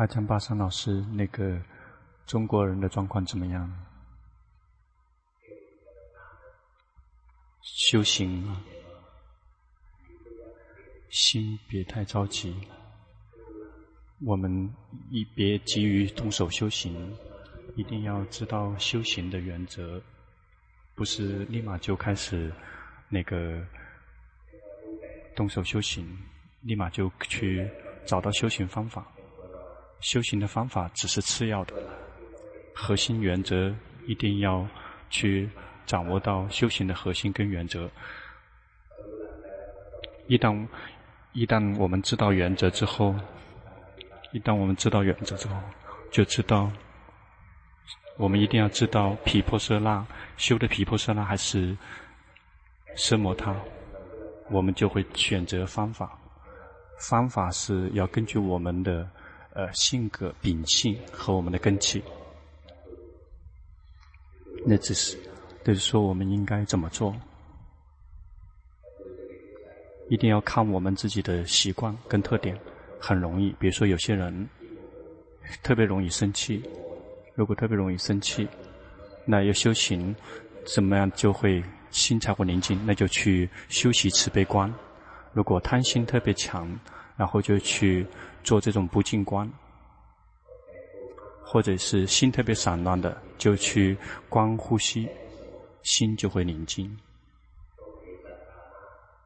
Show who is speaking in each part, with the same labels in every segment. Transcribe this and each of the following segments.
Speaker 1: 阿江巴桑老师，那个中国人的状况怎么样？修行啊，心别太着急。我们一别急于动手修行，一定要知道修行的原则，不是立马就开始那个动手修行，立马就去找到修行方法。修行的方法只是次要的，核心原则一定要去掌握到修行的核心跟原则。一旦一旦我们知道原则之后，一旦我们知道原则之后，就知道我们一定要知道皮婆舍那修的皮婆舍那还是奢摩他，我们就会选择方法。方法是要根据我们的。呃，性格、秉性和我们的根气，那只是，就是说我们应该怎么做？一定要看我们自己的习惯跟特点，很容易。比如说，有些人特别容易生气，如果特别容易生气，那要修行，怎么样就会心才会宁静？那就去修习慈悲观。如果贪心特别强，然后就去。做这种不净观，或者是心特别散乱的，就去观呼吸，心就会宁静；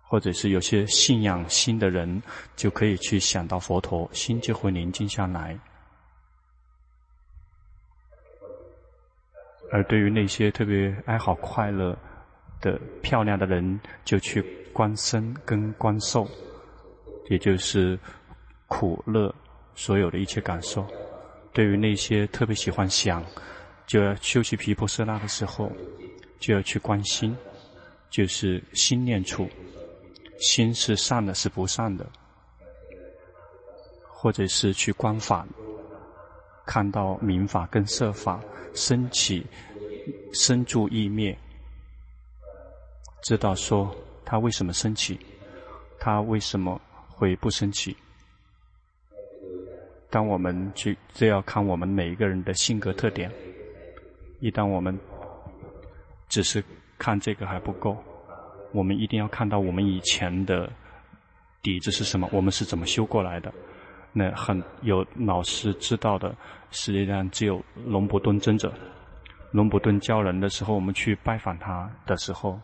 Speaker 1: 或者是有些信仰心的人，就可以去想到佛陀，心就会宁静下来。而对于那些特别爱好快乐的漂亮的人，就去观身跟观受，也就是。苦乐，所有的一切感受，对于那些特别喜欢想，就要修习毗婆舍那的时候，就要去观心，就是心念处，心是善的，是不善的，或者是去观法，看到名法跟色法升起、生住异灭，知道说它为什么升起，它为什么会不生气。当我们去，这要看我们每一个人的性格特点。一旦我们只是看这个还不够，我们一定要看到我们以前的底子是什么，我们是怎么修过来的。那很有老师知道的，实际上只有龙婆敦尊者。龙婆敦教人的时候，我们去拜访他的时候，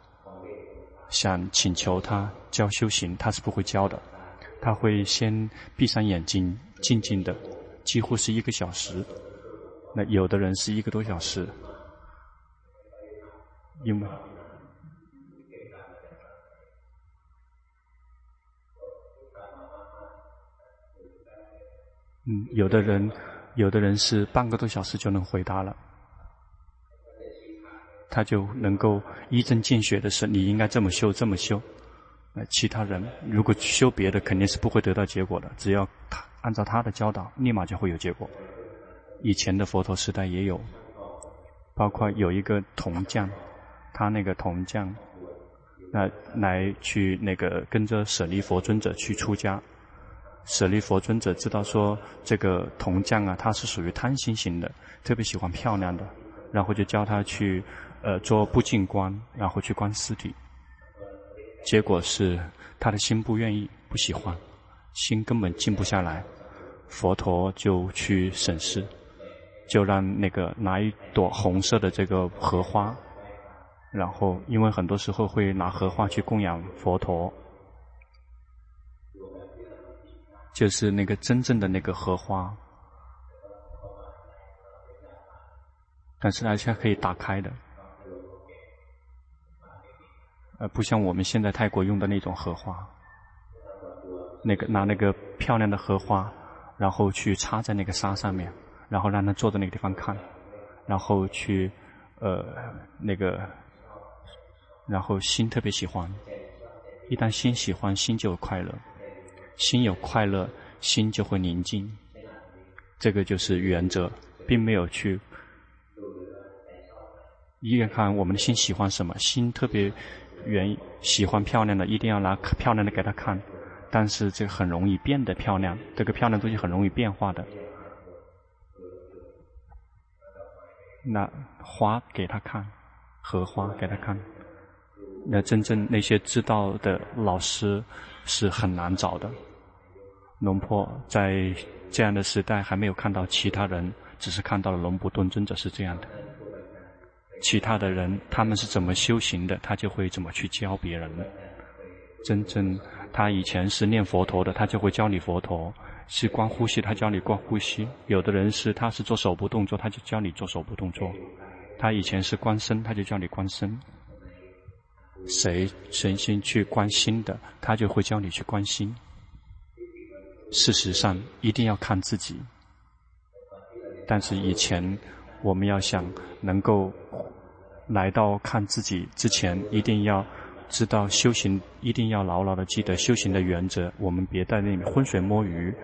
Speaker 1: 想请求他教修行，他是不会教的。他会先闭上眼睛。静静的，几乎是一个小时。那有的人是一个多小时，因为，嗯，有的人，有的人是半个多小时就能回答了，他就能够一针见血的是，你应该这么修，这么修。那其他人如果修别的，肯定是不会得到结果的。只要他。按照他的教导，立马就会有结果。以前的佛陀时代也有，包括有一个铜匠，他那个铜匠，那来去那个跟着舍利佛尊者去出家。舍利佛尊者知道说这个铜匠啊，他是属于贪心型的，特别喜欢漂亮的，然后就教他去呃做不净观，然后去观尸体。结果是他的心不愿意，不喜欢。心根本静不下来，佛陀就去审视，就让那个拿一朵红色的这个荷花，然后因为很多时候会拿荷花去供养佛陀，就是那个真正的那个荷花，但是而且可以打开的，呃，不像我们现在泰国用的那种荷花。那个拿那个漂亮的荷花，然后去插在那个沙上面，然后让他坐在那个地方看，然后去，呃，那个，然后心特别喜欢，一旦心喜欢，心就有快乐，心有快乐，心就会宁静，这个就是原则，并没有去，一眼看我们的心喜欢什么，心特别原，喜欢漂亮的一定要拿漂亮的给他看，但是这个很容易变得漂亮，这个漂亮东西很容易变化的。那花给他看，荷花给他看，那真正那些知道的老师是很难找的，龙婆在这样的时代还没有看到其他人，只是看到了龙婆蹲尊者是这样的。其他的人他们是怎么修行的，他就会怎么去教别人。真正他以前是念佛陀的，他就会教你佛陀；是观呼吸，他教你观呼吸。有的人是他是做手部动作，他就教你做手部动作。他以前是观身，他就教你观身。谁诚心去关心的，他就会教你去关心。事实上，一定要看自己。但是以前，我们要想能够来到看自己之前，一定要知道修行，一定要牢牢的记得修行的原则。我们别在那里浑水摸鱼。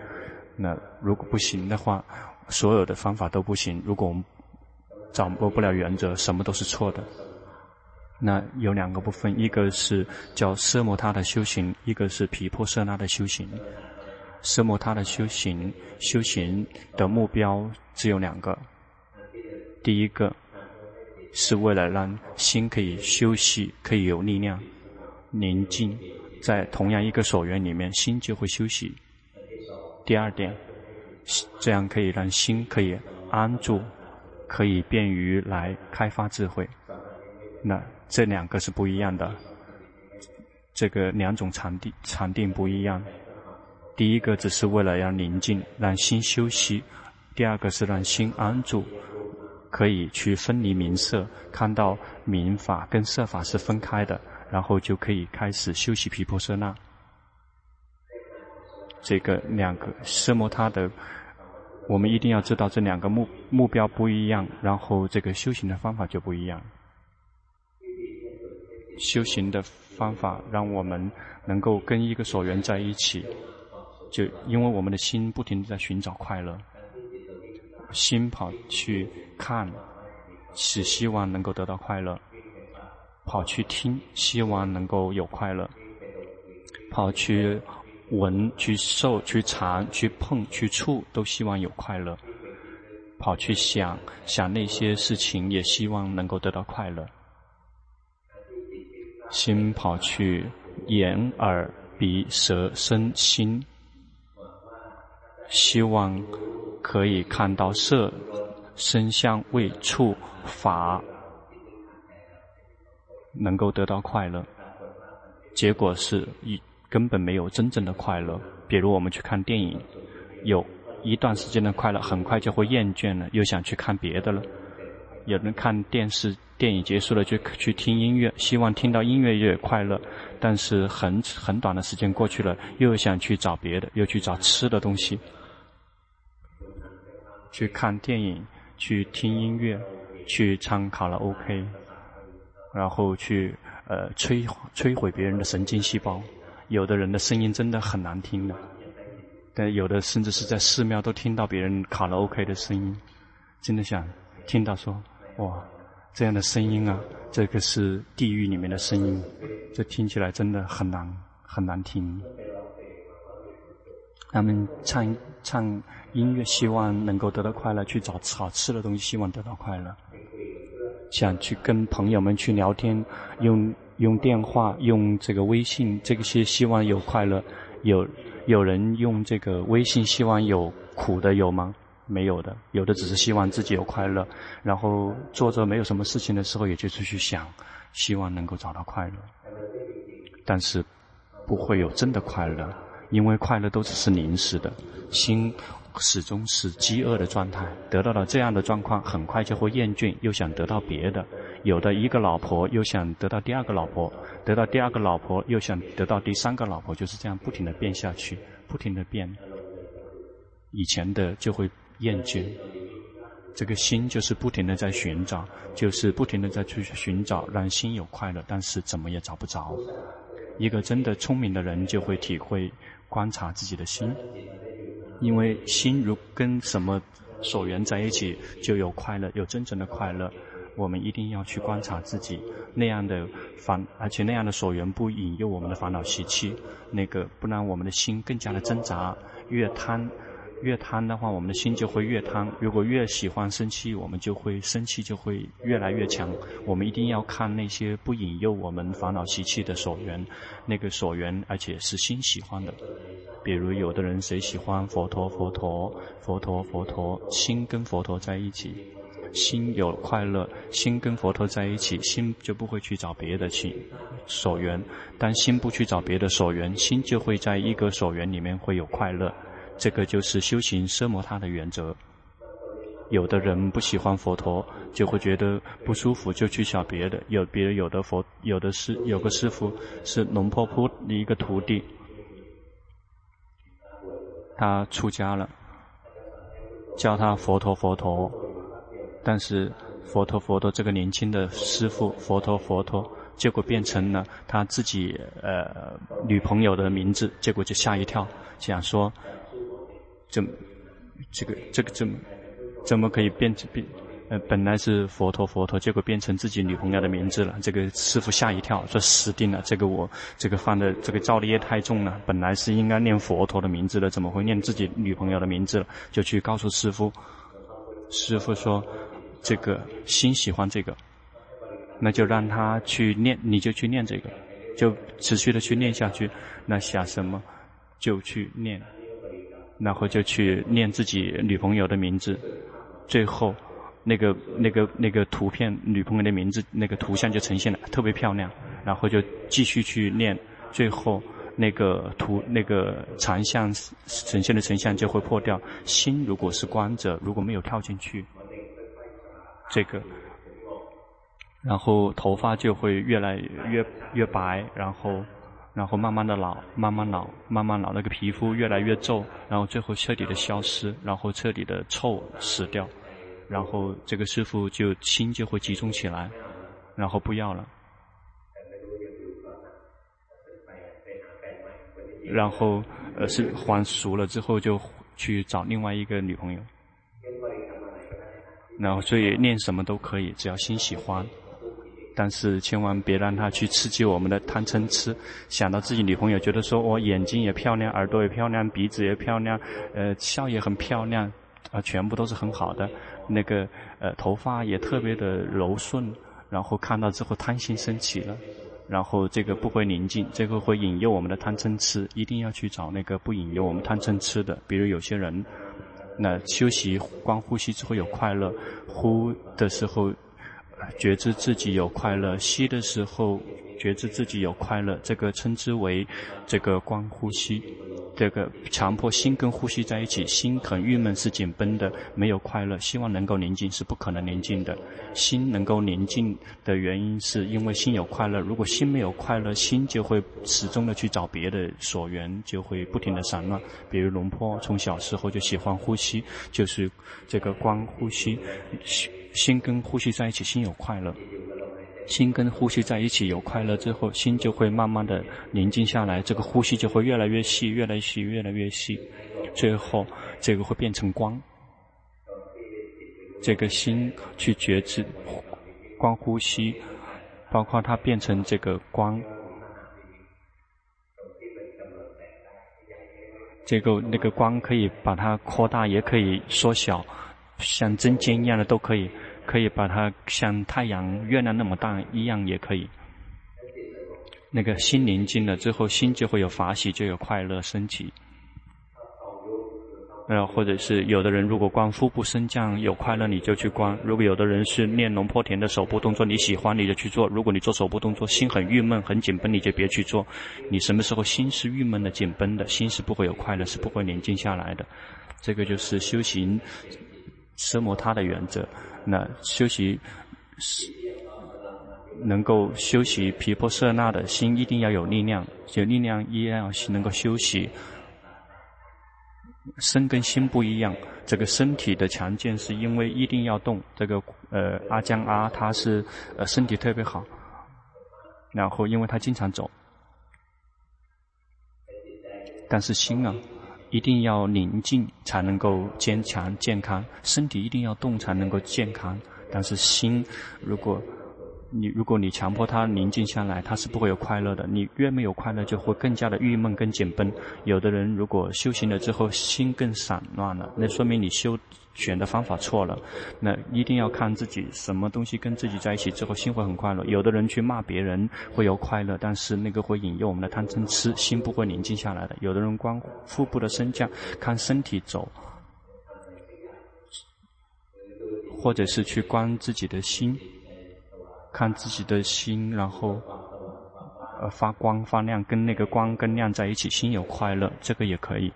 Speaker 1: 那如果不行的话，所有的方法都不行。如果我们掌握不了原则，什么都是错的。那有两个部分，一个是叫奢摩他的修行，一个是毗婆舍那的修行。奢摩他的修行，修行的目标只有两个。第一个是为了让心可以休息，可以有力量、宁静，在同样一个所缘里面，心就会休息。第二点，这样可以让心可以安住，可以便于来开发智慧。那。这两个是不一样的，这个两种禅定禅定不一样。第一个只是为了要宁静，让心休息；第二个是让心安住，可以去分离名色，看到名法跟色法是分开的，然后就可以开始修习毗婆舍那。这个两个奢摩他的，我们一定要知道这两个目目标不一样，然后这个修行的方法就不一样。修行的方法让我们能够跟一个所缘在一起，就因为我们的心不停地在寻找快乐，心跑去看，是希望能够得到快乐；跑去听，希望能够有快乐；跑去闻、去受、去尝、去碰、去触，都希望有快乐；跑去想，想那些事情，也希望能够得到快乐。心跑去眼、耳、鼻、舌、身、心，希望可以看到色、声、香、味、触、法，能够得到快乐。结果是一根本没有真正的快乐。比如我们去看电影，有一段时间的快乐，很快就会厌倦了，又想去看别的了。有人看电视。电影结束了就去听音乐，希望听到音乐越快乐，但是很很短的时间过去了，又想去找别的，又去找吃的东西。去看电影，去听音乐，去唱卡拉 OK，然后去呃摧摧毁别人的神经细胞。有的人的声音真的很难听的，但有的甚至是在寺庙都听到别人卡拉 OK 的声音，真的想听到说哇。这样的声音啊，这个是地狱里面的声音，这听起来真的很难很难听。他们唱唱音乐，希望能够得到快乐；去找好吃的东西，希望得到快乐；想去跟朋友们去聊天，用用电话、用这个微信，这些希望有快乐。有有人用这个微信，希望有苦的有吗？没有的，有的只是希望自己有快乐，然后做着没有什么事情的时候，也就是去想，希望能够找到快乐，但是不会有真的快乐，因为快乐都只是临时的，心始终是饥饿的状态，得到了这样的状况，很快就会厌倦，又想得到别的，有的一个老婆又想得到第二个老婆，得到第二个老婆又想得到第三个老婆，就是这样不停地变下去，不停地变，以前的就会。厌倦，这个心就是不停地在寻找，就是不停地在去寻找，让心有快乐，但是怎么也找不着。一个真的聪明的人就会体会观察自己的心，因为心如跟什么所缘在一起，就有快乐，有真正的快乐。我们一定要去观察自己那样的烦，而且那样的所缘不引诱我们的烦恼习气，那个不让我们的心更加的挣扎，越贪。越贪的话，我们的心就会越贪；如果越喜欢生气，我们就会生气就会越来越强。我们一定要看那些不引诱我们烦恼习气的所缘，那个所缘，而且是心喜欢的。比如有的人谁喜欢佛陀，佛陀，佛陀，佛陀，心跟佛陀在一起，心有快乐，心跟佛陀在一起，心就不会去找别的去所缘。但心不去找别的所缘，心就会在一个所缘里面会有快乐。这个就是修行奢摩他的原则。有的人不喜欢佛陀，就会觉得不舒服，就去找别的。有别的有的佛，有的师，有个师傅是龙婆铺的一个徒弟，他出家了，叫他佛陀佛陀，但是佛陀佛陀这个年轻的师傅佛陀佛陀，结果变成了他自己呃女朋友的名字，结果就吓一跳，想说。怎，这个这个怎，怎么可以变成变？呃，本来是佛陀佛陀，结果变成自己女朋友的名字了。这个师父吓一跳，说死定了，这个我这个犯的这个造的业太重了。本来是应该念佛陀的名字的，怎么会念自己女朋友的名字了？就去告诉师父，师父说，这个心喜欢这个，那就让他去念，你就去念这个，就持续的去念下去。那想什么，就去念。然后就去念自己女朋友的名字，最后那个那个那个图片女朋友的名字那个图像就呈现了，特别漂亮。然后就继续去念，最后那个图那个长相呈现的成像就会破掉。心如果是关着，如果没有跳进去，这个，然后头发就会越来越越白，然后。然后慢慢的老，慢慢老，慢慢老，那个皮肤越来越皱，然后最后彻底的消失，然后彻底的臭死掉，然后这个师傅就心就会集中起来，然后不要了，然后呃是还俗了之后就去找另外一个女朋友，然后所以念什么都可以，只要心喜欢。但是千万别让他去刺激我们的贪嗔痴，想到自己女朋友，觉得说我眼睛也漂亮，耳朵也漂亮，鼻子也漂亮，呃，笑也很漂亮，啊、全部都是很好的。那个呃，头发也特别的柔顺，然后看到之后贪心升起了，然后这个不会宁静，这个会引诱我们的贪嗔痴，一定要去找那个不引诱我们贪嗔痴的。比如有些人，那休息观呼吸之后有快乐，呼的时候。觉知自己有快乐，吸的时候觉知自己有快乐，这个称之为这个观呼吸。这个强迫心跟呼吸在一起，心很郁闷，是紧绷的，没有快乐。希望能够宁静，是不可能宁静的。心能够宁静的原因，是因为心有快乐。如果心没有快乐，心就会始终的去找别的所缘，就会不停的散乱。比如龙坡从小时候就喜欢呼吸，就是这个观呼吸。心跟呼吸在一起，心有快乐。心跟呼吸在一起有快乐之后，心就会慢慢的宁静下来。这个呼吸就会越来越细，越来越细，越来越细。最后，这个会变成光。这个心去觉知光呼吸，包括它变成这个光。这个那个光可以把它扩大，也可以缩小，像针尖一样的都可以。可以把它像太阳、月亮那么大一样，也可以。那个心宁静了之后，心就会有法喜，就有快乐升起。呃，或者是有的人如果观腹部升降有快乐，你就去观；如果有的人是练龙波田的手部动作，你喜欢你就去做。如果你做手部动作心很郁闷、很紧绷，你就别去做。你什么时候心是郁闷的、紧绷的，心是不会有快乐，是不会宁静下来的。这个就是修行奢摩他的原则。那修习是能够修习毗婆舍那的心，一定要有力量，有力量一定要能够修习。身跟心不一样，这个身体的强健是因为一定要动。这个呃阿江阿他是呃身体特别好，然后因为他经常走，但是心啊。一定要宁静才能够坚强健康，身体一定要动才能够健康。但是心如果你如果你强迫他宁静下来，他是不会有快乐的。你越没有快乐，就会更加的郁闷跟紧绷。有的人如果修行了之后心更散乱了，那说明你修选的方法错了。那一定要看自己什么东西跟自己在一起之后心会很快乐。有的人去骂别人会有快乐，但是那个会引诱我们的贪嗔痴，心不会宁静下来的。有的人观腹部的升降，看身体走，或者是去观自己的心。看自己的心，然后呃发光发亮，跟那个光跟亮在一起，心有快乐，这个也可以。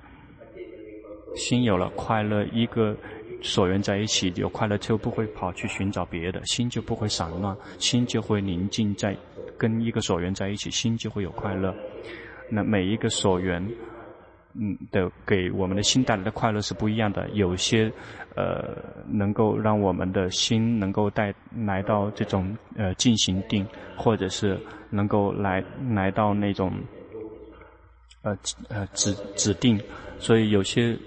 Speaker 1: 心有了快乐，一个所缘在一起有快乐，就不会跑去寻找别的，心就不会散乱，心就会宁静在跟一个所缘在一起，心就会有快乐。那每一个所缘。嗯的，给我们的心带来的快乐是不一样的。有些，呃，能够让我们的心能够带来到这种呃静行定，或者是能够来来到那种，呃呃止止定。所以有些，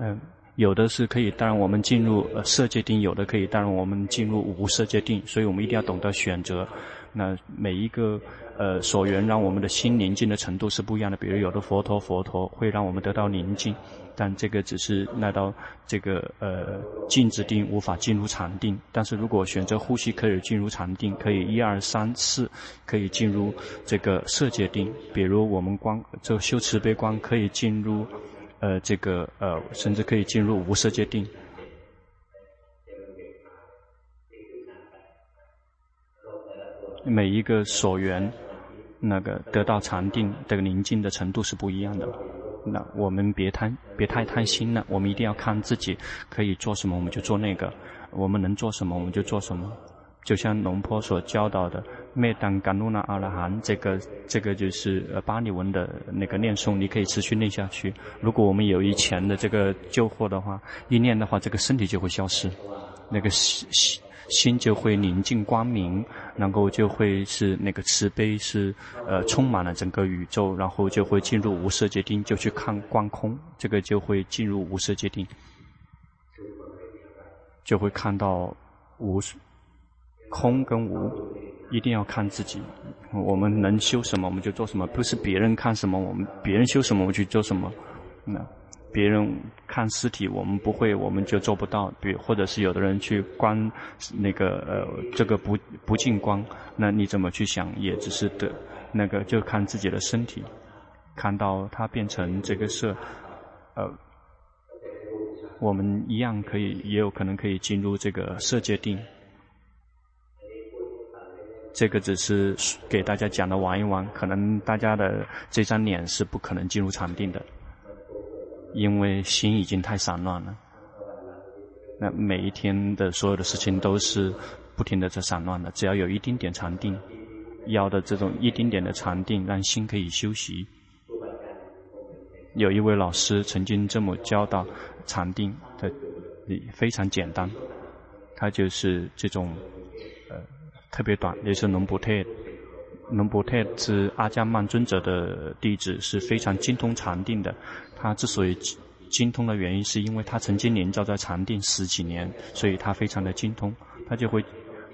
Speaker 1: 嗯、有的是可以带我们进入呃色界定，有的可以带我们进入无色界定。所以我们一定要懂得选择。那每一个。呃，所缘让我们的心宁静的程度是不一样的。比如有的佛陀，佛陀会让我们得到宁静，但这个只是来到这个呃静止定，无法进入禅定。但是如果选择呼吸，可以进入禅定，可以一二三四，可以进入这个色界定。比如我们光这修慈悲光，可以进入呃这个呃，甚至可以进入无色界定。每一个所缘。那个得到禅定的宁静的程度是不一样的。那我们别贪，别太贪心了。我们一定要看自己可以做什么，我们就做那个；我们能做什么，我们就做什么。就像龙坡所教导的“灭当甘露那阿拉含”，这个这个就是呃巴利文的那个念诵，你可以持续念下去。如果我们有以前的这个救惑的话，一念的话，这个身体就会消失，那个心心就会宁静光明。然后就会是那个慈悲是呃充满了整个宇宙，然后就会进入无色界定，就去看观空，这个就会进入无色界定，就会看到无空跟无，一定要看自己，我们能修什么我们就做什么，不是别人看什么我们别人修什么我们去做什么，那。别人看尸体，我们不会，我们就做不到。比或者是有的人去观那个呃，这个不不净光，那你怎么去想，也只是的，那个就看自己的身体，看到它变成这个色，呃，我们一样可以，也有可能可以进入这个色界定。这个只是给大家讲的玩一玩，可能大家的这张脸是不可能进入禅定的。因为心已经太散乱了，那每一天的所有的事情都是不停的在散乱的。只要有一丁点禅定，要的这种一丁点的禅定，让心可以休息。有一位老师曾经这么教导禅定的，非常简单，他就是这种呃特别短，也是龙布特。龙布特是阿姜曼尊者的弟子，是非常精通禅定的。他之所以精通的原因，是因为他曾经连教在禅定十几年，所以他非常的精通。他就会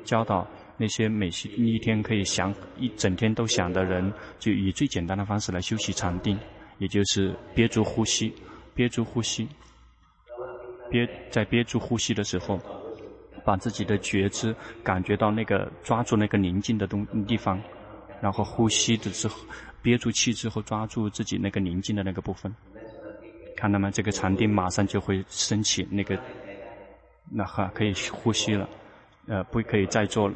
Speaker 1: 教导那些每一天可以想一整天都想的人，就以最简单的方式来修习禅定，也就是憋住呼吸，憋住呼吸，憋在憋住呼吸的时候，把自己的觉知感觉到那个抓住那个宁静的东地方。然后呼吸的时候，憋住气之后，抓住自己那个宁静的那个部分，看到吗？这个禅定马上就会升起那个，那哈可以呼吸了，呃，不可以再做，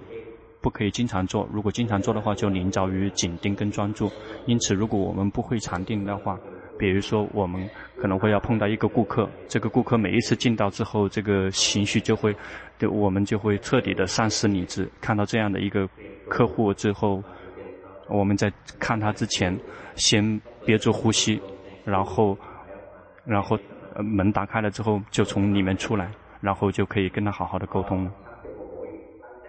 Speaker 1: 不可以经常做。如果经常做的话，就临着于紧盯跟专注。因此，如果我们不会禅定的话，比如说我们可能会要碰到一个顾客，这个顾客每一次进到之后，这个情绪就会，对，我们就会彻底的丧失理智。看到这样的一个客户之后。我们在看他之前，先憋住呼吸，然后，然后门打开了之后，就从里面出来，然后就可以跟他好好的沟通了。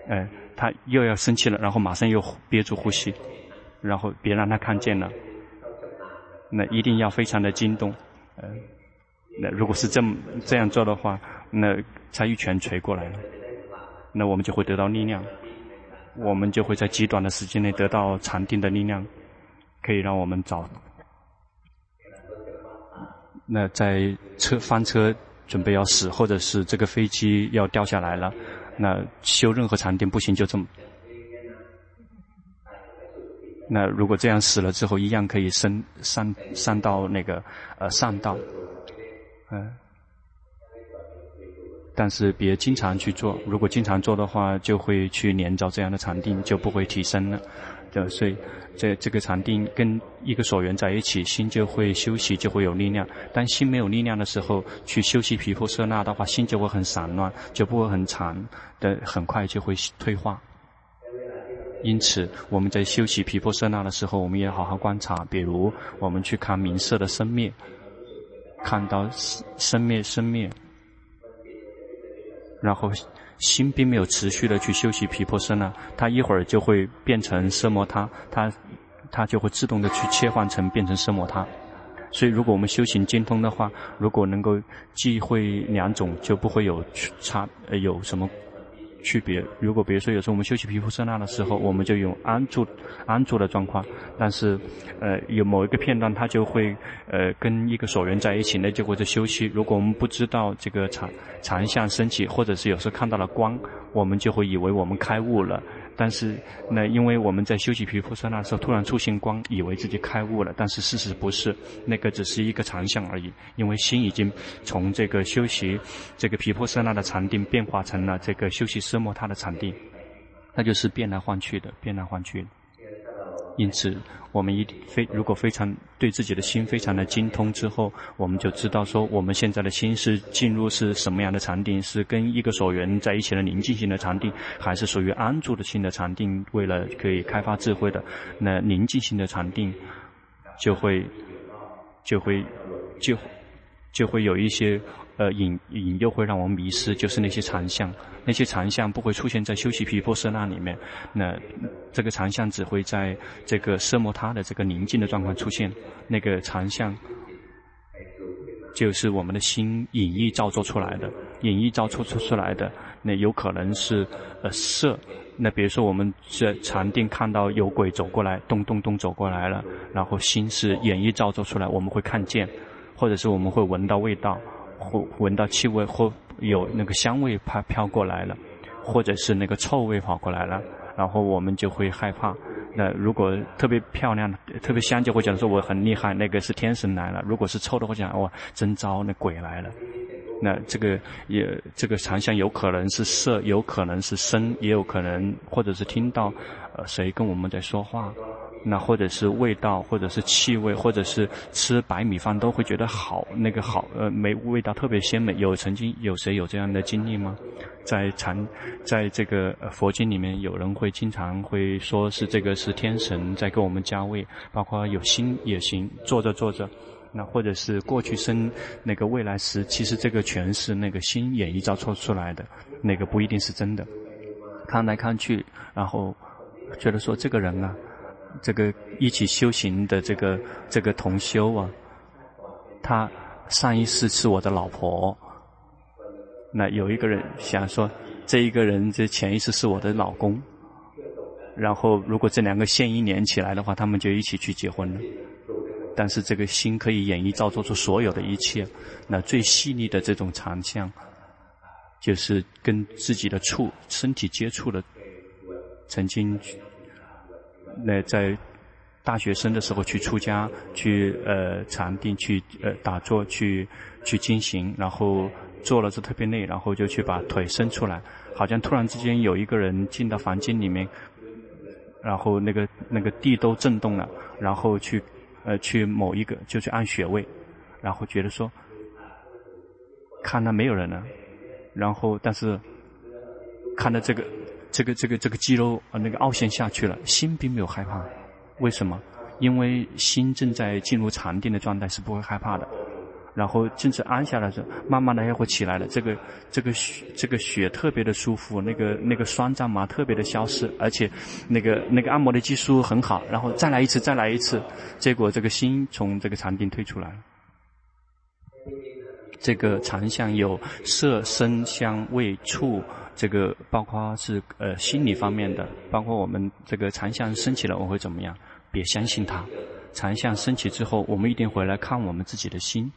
Speaker 1: 哎，他又要生气了，然后马上又憋住呼吸，然后别让他看见了。那一定要非常的惊动。呃，那如果是这么这样做的话，那他一拳捶过来了，那我们就会得到力量。我们就会在极短的时间内得到禅定的力量，可以让我们找。那在车翻车准备要死，或者是这个飞机要掉下来了，那修任何禅定不行，就这么。那如果这样死了之后，一样可以升上上到那个呃上道，嗯、但是别经常去做，如果经常做的话，就会去连着这样的禅定，就不会提升了。对，所以这这个禅定跟一个所缘在一起，心就会休息，就会有力量。当心没有力量的时候，去修习毗婆舍那的话，心就会很散乱，就不会很长的，很快就会退化。因此，我们在修习毗婆舍那的时候，我们也好好观察。比如，我们去看名色的生灭，看到生灭生灭。然后心并没有持续的去修习毗婆舍那，它一会儿就会变成色魔他，它它就会自动的去切换成变成色魔他。所以如果我们修行精通的话，如果能够既会两种，就不会有差呃有什么。区别，如果比如说有时候我们休息皮肤色那的时候，我们就用安住安住的状况，但是呃有某一个片段它就会呃跟一个所缘在一起，那就会在休息。如果我们不知道这个长，长相升起，或者是有时候看到了光，我们就会以为我们开悟了。但是，那因为我们在修习毗婆舍那的时候，突然出现光，以为自己开悟了，但是事实不是，那个只是一个常相而已。因为心已经从这个修习这个毗婆舍那的禅定，变化成了这个修习奢摩他的禅定，那就是变来换去的，变来换去的。因此，我们一非如果非常对自己的心非常的精通之后，我们就知道说，我们现在的心是进入是什么样的禅定，是跟一个所缘在一起的宁静性的禅定，还是属于安住的性的禅定？为了可以开发智慧的，那宁静性的禅定，就会就会就就会有一些。呃，引引诱会让我们迷失，就是那些禅相，那些禅相不会出现在修习皮婆舍那里面。那这个禅相只会在这个奢摩他的这个宁静的状况出现。那个禅相就是我们的心隐意造作出来的，隐意造作出出来的。那有可能是呃色。那比如说我们在禅定看到有鬼走过来，咚咚咚走过来了，然后心是演绎造作出来，我们会看见，或者是我们会闻到味道。或闻到气味，或有那个香味飘飘过来了，或者是那个臭味跑过来了，然后我们就会害怕。那如果特别漂亮、特别香，就会讲说我很厉害，那个是天神来了；如果是臭的，会讲哇，真糟，那鬼来了。那这个也这个长相有可能是色，有可能是声，也有可能或者是听到呃谁跟我们在说话。那或者是味道，或者是气味，或者是吃白米饭都会觉得好，那个好，呃，没味道特别鲜美。有曾经有谁有这样的经历吗？在禅，在这个佛经里面，有人会经常会说是这个是天神在给我们加味，包括有心也行，做着做着，那或者是过去生那个未来时，其实这个全是那个心演绎造出出来的，那个不一定是真的。看来看去，然后觉得说这个人啊。这个一起修行的这个这个同修啊，他上一世是我的老婆。那有一个人想说，这一个人这前一世是我的老公。然后如果这两个线一连起来的话，他们就一起去结婚了。但是这个心可以演绎造作出所有的一切。那最细腻的这种长相，就是跟自己的触身体接触的，曾经。那在大学生的时候去出家，去呃禅定，去呃打坐，去去进行，然后坐了是特别累，然后就去把腿伸出来，好像突然之间有一个人进到房间里面，然后那个那个地都震动了，然后去呃去某一个就去按穴位，然后觉得说看到没有人了，然后但是看到这个。这个这个这个肌肉啊，那个凹陷下去了，心并没有害怕，为什么？因为心正在进入禅定的状态，是不会害怕的。然后正式安下来的时候，慢慢的又会起来了。这个这个血这个血特别的舒服，那个那个酸胀麻特别的消失，而且那个那个按摩的技术很好。然后再来一次，再来一次，结果这个心从这个禅定退出来了。这个常相有色、声、香、味、触，这个包括是呃心理方面的，包括我们这个长相升起了，我会怎么样？别相信它。长相升起之后，我们一定回来看我们自己的心。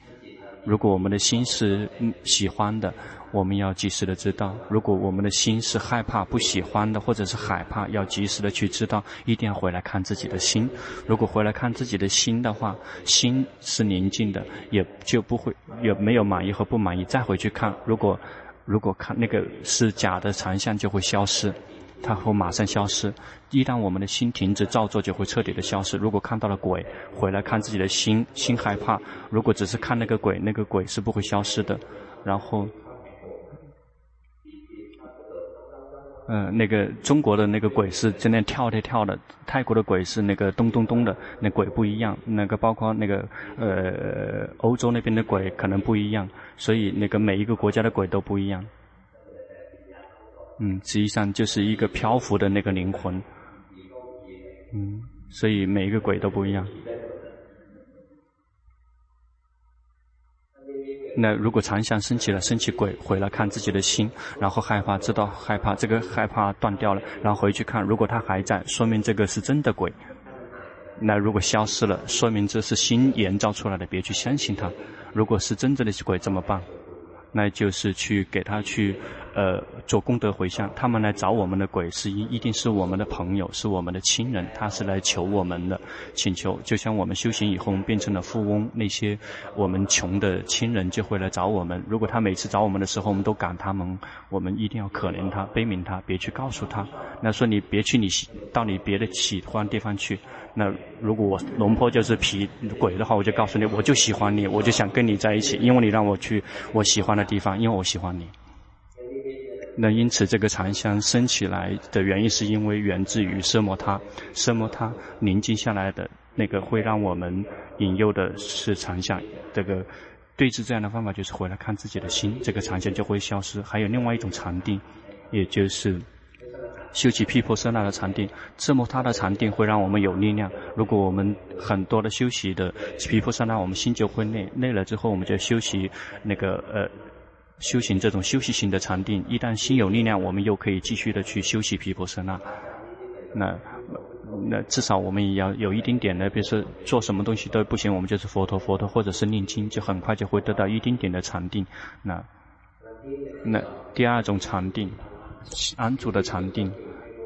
Speaker 1: 如果我们的心是喜欢的，我们要及时的知道；如果我们的心是害怕、不喜欢的，或者是害怕，要及时的去知道。一定要回来看自己的心。如果回来看自己的心的话，心是宁静的，也就不会有没有满意和不满意。再回去看，如果如果看那个是假的常相，就会消失。它会马上消失。一旦我们的心停止造作，就会彻底的消失。如果看到了鬼，回来看自己的心，心害怕。如果只是看那个鬼，那个鬼是不会消失的。然后，嗯、那个中国的那个鬼是真的跳跳跳的，泰国的鬼是那个咚咚咚的，那鬼不一样。那个包括那个呃欧洲那边的鬼可能不一样，所以那个每一个国家的鬼都不一样。嗯，实际上就是一个漂浮的那个灵魂。嗯，所以每一个鬼都不一样。那如果常相升起了，升起鬼回来看自己的心，然后害怕，知道害怕，这个害怕断掉了，然后回去看，如果他还在，说明这个是真的鬼。那如果消失了，说明这是心营造出来的，别去相信他。如果是真正的鬼怎么办？那就是去给他去。呃，做功德回向，他们来找我们的鬼是一一定是我们的朋友，是我们的亲人，他是来求我们的请求。就像我们修行以后，变成了富翁，那些我们穷的亲人就会来找我们。如果他每次找我们的时候，我们都赶他们，我们一定要可怜他、悲悯他，别去告诉他。那说你别去你到你别的喜欢地方去。那如果我龙婆就是皮鬼的话，我就告诉你，我就喜欢你，我就想跟你在一起，因为你让我去我喜欢的地方，因为我喜欢你。那因此，这个常相升起来的原因，是因为源自于奢摩他，奢摩他宁静下来的那个会让我们引诱的是常相。这个对治这样的方法就是回来看自己的心，这个常相就会消失。还有另外一种禅定，也就是修起毗婆舍那的禅定，这么他的禅定会让我们有力量。如果我们很多的修习的毗婆舍那，我们心就会累，累了之后，我们就修习那个呃。修行这种休息型的禅定，一旦心有力量，我们又可以继续的去修习毗婆舍那。那那至少我们也要有一丁点的，比如说做什么东西都不行，我们就是佛陀佛陀，或者是念经，就很快就会得到一丁点的禅定。那那第二种禅定，安住的禅定。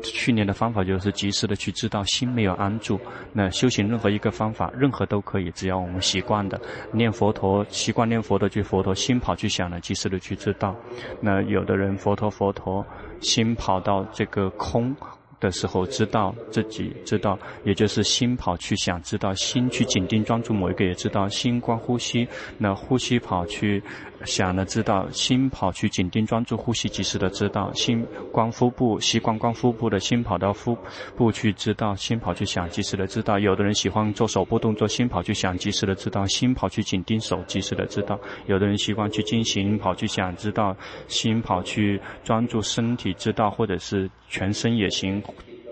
Speaker 1: 训练的方法就是及时的去知道心没有安住。那修行任何一个方法，任何都可以，只要我们习惯的念佛陀，习惯念佛的去佛陀，心跑去想了，及时的去知道。那有的人佛陀佛陀，心跑到这个空的时候，知道自己知道，也就是心跑去想，知道心去紧盯专注某一个，也知道心观呼吸，那呼吸跑去。想了知道，心跑去紧盯专注呼吸，及时的知道；心观腹部，习惯观腹部的心跑到腹部去知道；心跑去想，及时的知道。有的人喜欢做手部动作，心跑去想，及时的知道；心跑去紧盯手，及时的知道。有的人习惯去进行，跑去想，知道；心跑去专注身体，知道，或者是全身也行。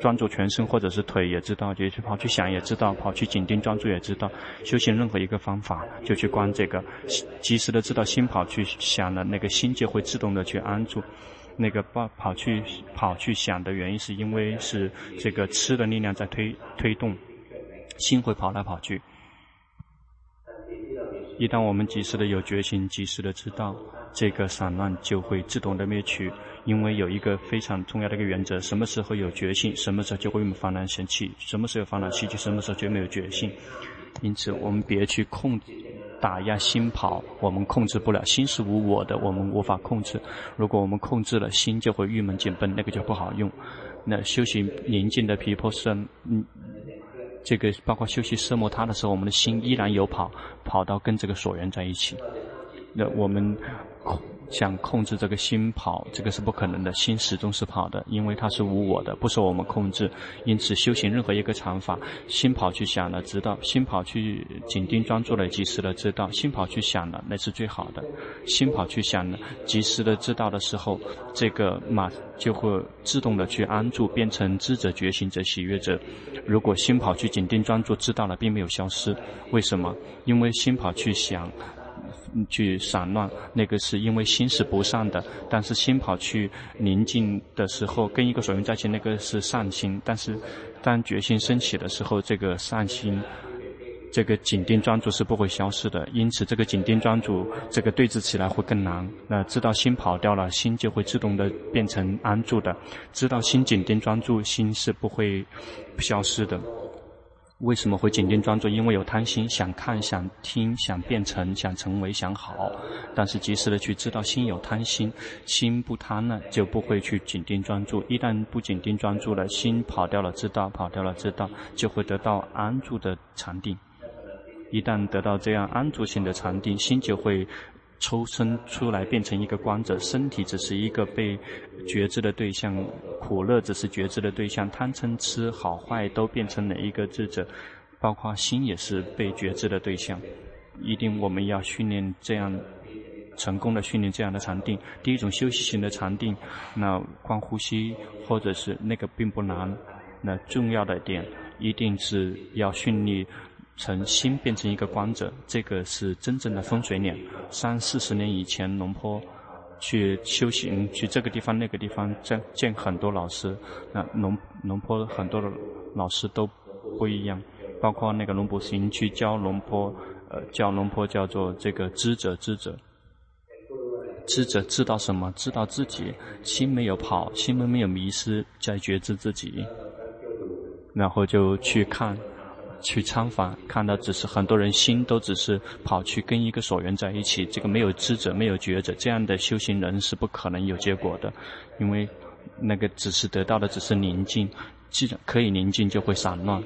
Speaker 1: 专注全身或者是腿也知道，就去跑去想也知道，跑去紧盯专注也知道。修行任何一个方法，就去观这个，及时的知道心跑去想了，那个心就会自动的去安住。那个跑跑去跑去想的原因，是因为是这个吃的力量在推推动，心会跑来跑去。一旦我们及时的有决心，及时的知道。这个散乱就会自动的灭去，因为有一个非常重要的一个原则：什么时候有决心，什么时候就会有烦恼生气；什么时候有烦恼气，就什么时候就没有决心。因此，我们别去控、打压心跑，我们控制不了。心是无我的，我们无法控制。如果我们控制了，心就会郁闷紧绷，那个就不好用。那修行宁静的毗婆舍，嗯，这个包括修习奢摩他的时候，我们的心依然有跑，跑到跟这个所缘在一起。那我们。想控制这个心跑，这个是不可能的。心始终是跑的，因为它是无我的，不受我们控制。因此，修行任何一个禅法，心跑去想了，知道；心跑去紧盯专注了，及时的知道；心跑去想了，那是最好的。心跑去想了，及时的知道的时候，这个马就会自动的去安住，变成知者、觉醒者、喜悦者。如果心跑去紧盯专注，知道了，并没有消失，为什么？因为心跑去想。去散乱，那个是因为心是不善的。但是心跑去宁静的时候，跟一个所缘在一起，那个是善心。但是当决心升起的时候，这个善心。这个紧盯专注是不会消失的，因此这个紧盯专注，这个对治起来会更难。那知道心跑掉了，心就会自动的变成安住的。知道心紧盯专注，心是不会消失的。为什么会紧盯专注？因为有贪心，想看、想听、想变成、想成为、想好。但是及时的去知道心有贪心，心不贪了，就不会去紧盯专注。一旦不紧盯专注了，心跑掉了，知道跑掉了，知道就会得到安住的禅定。一旦得到这样安住性的禅定，心就会抽身出来，变成一个观者。身体只是一个被觉知的对象，苦乐只是觉知的对象，贪嗔痴好坏都变成了一个智者，包括心也是被觉知的对象。一定我们要训练这样成功的训练这样的禅定。第一种休息型的禅定，那观呼吸或者是那个并不难。那重要的点一定是要训练。从心变成一个观者，这个是真正的风水脸。三四十年以前，龙坡去修行，去这个地方那个地方见见很多老师。那龙龙坡很多的老师都不一样，包括那个龙普行去教龙坡，呃，教龙坡叫做这个知者知者，知者知道什么？知道自己心没有跑，心门没有迷失，在觉知自己，然后就去看。去参访，看到只是很多人心都只是跑去跟一个所缘在一起，这个没有知者，没有觉者，这样的修行人是不可能有结果的，因为那个只是得到的只是宁静，既然可以宁静，就会散乱。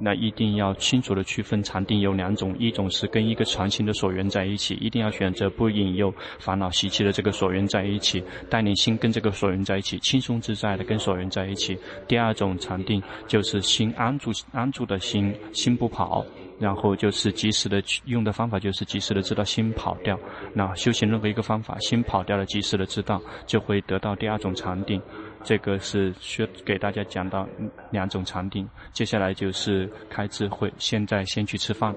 Speaker 1: 那一定要清楚的区分禅定有两种，一种是跟一个禅心的所缘在一起，一定要选择不引诱烦恼习气的这个所缘在一起，带领心跟这个所缘在一起，轻松自在的跟所缘在一起。第二种禅定就是心安住，安住的心，心不跑，然后就是及时的用的方法就是及时的知道心跑掉。那修行任何一个方法，心跑掉了，及时的知道，就会得到第二种禅定。这个是需要给大家讲到两种场景，接下来就是开智慧。现在先去吃饭。